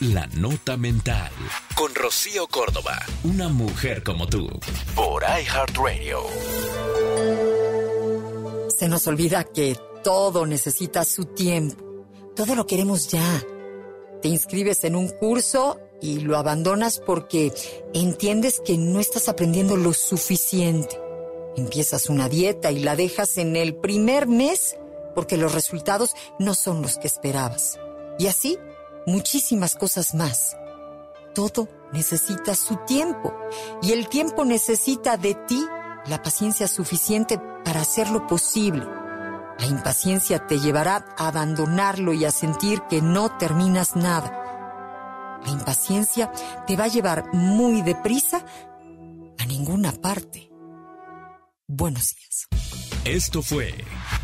La Nota Mental. Con Rocío Córdoba. Una mujer como tú. Por iHeartRadio. Se nos olvida que todo necesita su tiempo. Todo lo queremos ya. Te inscribes en un curso y lo abandonas porque entiendes que no estás aprendiendo lo suficiente. Empiezas una dieta y la dejas en el primer mes porque los resultados no son los que esperabas. Y así, muchísimas cosas más. Todo necesita su tiempo y el tiempo necesita de ti la paciencia suficiente para hacerlo posible. La impaciencia te llevará a abandonarlo y a sentir que no terminas nada. La impaciencia te va a llevar muy deprisa a ninguna parte. Buenos días. Esto fue